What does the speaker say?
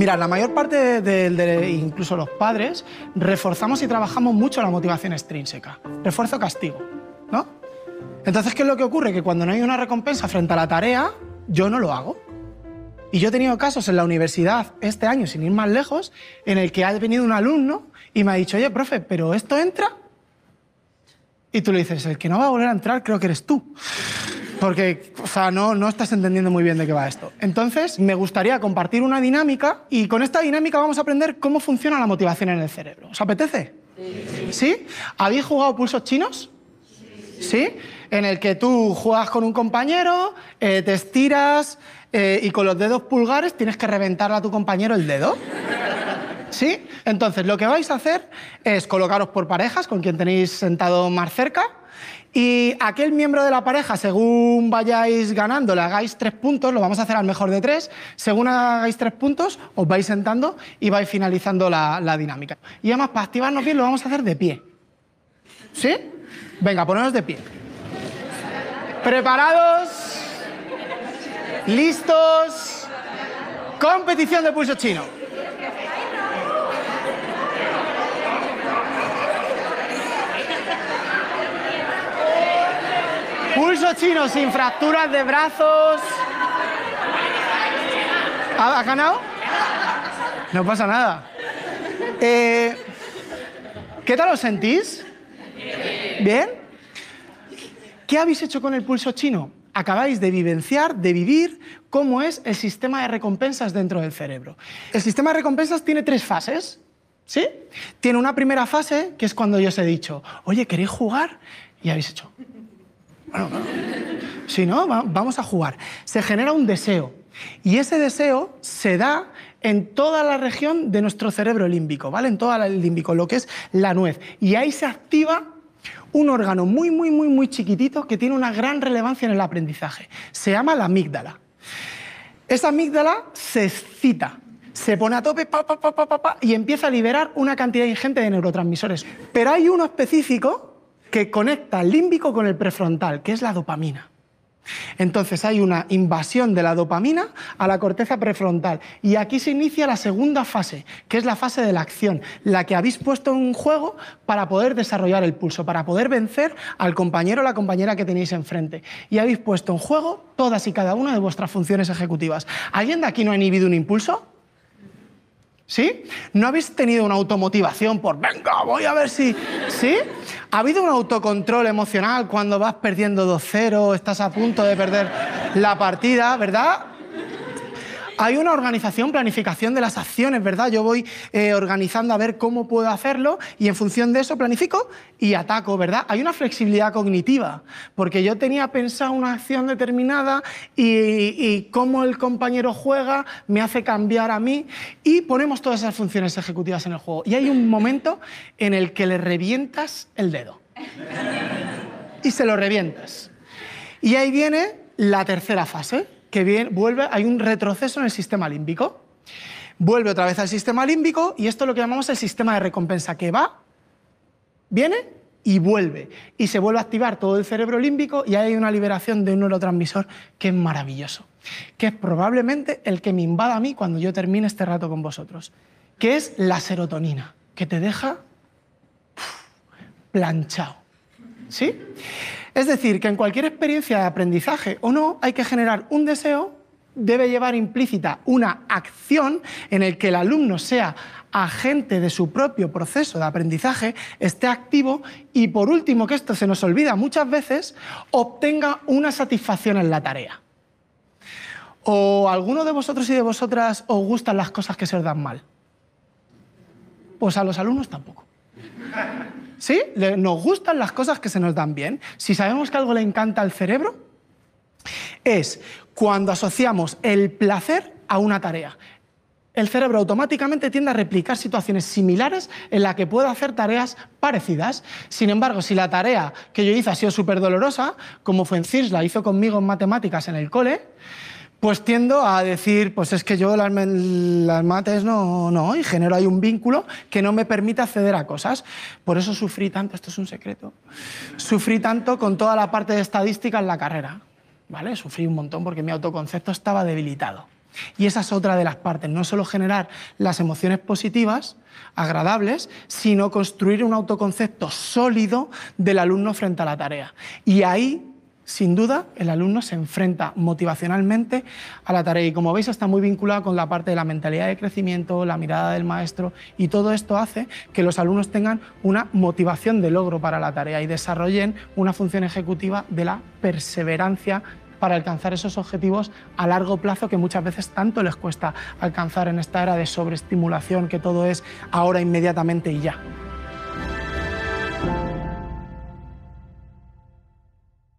Mira, la mayor parte de, de- incluso los padres, reforzamos y trabajamos mucho la motivación extrínseca. Refuerzo-castigo, ¿no? Entonces, ¿qué es lo que ocurre? Que cuando no hay una recompensa frente a la tarea, yo no lo hago. Y yo he tenido casos en la universidad este año, sin ir más lejos, en el que ha venido un alumno y me ha dicho, oye, profe, ¿pero esto entra? Y tú le dices, el que no va a volver a entrar creo que eres tú. Porque, o sea, no, no estás entendiendo muy bien de qué va esto. Entonces, me gustaría compartir una dinámica y con esta dinámica vamos a aprender cómo funciona la motivación en el cerebro. ¿Os apetece? ¿Sí? ¿Habéis jugado pulsos chinos? ¿Sí? En el que tú juegas con un compañero, eh, te estiras eh, y con los dedos pulgares tienes que reventarle a tu compañero el dedo. ¿Sí? Entonces, lo que vais a hacer es colocaros por parejas con quien tenéis sentado más cerca y aquel miembro de la pareja, según vayáis ganando, le hagáis tres puntos, lo vamos a hacer al mejor de tres, según hagáis tres puntos, os vais sentando y vais finalizando la, dinámica. Y además, para activarnos bien, lo vamos a hacer de pie. ¿Sí? Venga, poneros de pie. ¿Preparados? ¿Listos? Competición de pulso chino. Pulso chino sin fracturas de brazos. ¿Ha, ha ganado? No pasa nada. Eh, ¿Qué tal os sentís? ¿Bien? ¿Qué habéis hecho con el pulso chino? Acabáis de vivenciar, de vivir cómo es el sistema de recompensas dentro del cerebro. El sistema de recompensas tiene tres fases, ¿sí? Tiene una primera fase, que es cuando yo os he dicho, oye, ¿queréis jugar? Y habéis hecho, bueno. Si no, va- vamos a jugar. Se genera un deseo. Y ese deseo se da en toda la región de nuestro cerebro límbico, ¿vale? En toda el límbico, lo que es la nuez. Y ahí se activa un órgano muy, muy, muy, muy chiquitito que tiene una gran relevancia en el aprendizaje. Se llama la amígdala. Esa amígdala se excita, se pone a tope pa, pa, pa, y empieza a liberar una cantidad ingente de neurotransmisores. Pero hay uno específico que conecta el límbico con el prefrontal, que es la dopamina. Entonces hay una invasión de la dopamina a la corteza prefrontal y aquí se inicia la segunda fase, que es la fase de la acción, la que habéis puesto en juego para poder desarrollar el pulso, para poder vencer al compañero o la compañera que tenéis enfrente. Y habéis puesto en juego todas y cada una de vuestras funciones ejecutivas. ¿Alguien de aquí no ha inhibido un impulso? ¿Sí? ¿No habéis tenido una automotivación por, venga, voy a ver si... ¿Sí? ¿Ha habido un autocontrol emocional cuando vas perdiendo 2-0, estás a punto de perder la partida, ¿verdad? Hay una organización, planificación de las acciones, ¿verdad? Yo voy eh, organizando a ver cómo puedo hacerlo y en función de eso planifico y ataco, ¿verdad? Hay una flexibilidad cognitiva, porque yo tenía pensado una acción determinada y, y cómo el compañero juega me hace cambiar a mí y ponemos todas esas funciones ejecutivas en el juego. Y hay un momento en el que le revientas el dedo y se lo revientas. Y ahí viene la tercera fase, que vuelve, hay un retroceso en el sistema límbico. Vuelve otra vez al sistema límbico y esto es lo que llamamos el sistema de recompensa, que va, viene y vuelve. Y se vuelve a activar todo el cerebro límbico y hay una liberación de un neurotransmisor que es maravilloso, que es probablemente el que me invada a mí cuando yo termine este rato con vosotros, que es la serotonina, que te deja planchado. ¿Sí? Es decir, que en cualquier experiencia de aprendizaje o no, hay que generar un deseo, debe llevar implícita una acción en el que el alumno sea agente de su propio proceso de aprendizaje, esté activo y, por último, que esto se nos olvida muchas veces, obtenga una satisfacción en la tarea. ¿O alguno de vosotros y de vosotras os gustan las cosas que se os dan mal? Pues a los alumnos tampoco. ¿Sí? Nos gustan las cosas que se nos dan bien. Si sabemos que algo le encanta al cerebro, es cuando asociamos el placer a una tarea. El cerebro automáticamente tiende a replicar situaciones similares en las que puedo hacer tareas parecidas. Sin embargo, si la tarea que yo hice ha sido súper dolorosa, como fue en CIRS, la hizo conmigo en matemáticas en el cole, pues tiendo a decir, pues es que yo las, las mates no, no, y genero ahí un vínculo que no me permite acceder a cosas. Por eso sufrí tanto, esto es un secreto, sufrí tanto con toda la parte de estadística en la carrera, ¿vale? Sufrí un montón porque mi autoconcepto estaba debilitado. Y esa es otra de las partes, no solo generar las emociones positivas, agradables, sino construir un autoconcepto sólido del alumno frente a la tarea. Y ahí sin duda, el alumno se enfrenta motivacionalmente a la tarea y como veis está muy vinculado con la parte de la mentalidad de crecimiento, la mirada del maestro y todo esto hace que los alumnos tengan una motivación de logro para la tarea y desarrollen una función ejecutiva de la perseverancia para alcanzar esos objetivos a largo plazo que muchas veces tanto les cuesta alcanzar en esta era de sobreestimulación que todo es ahora inmediatamente y ya.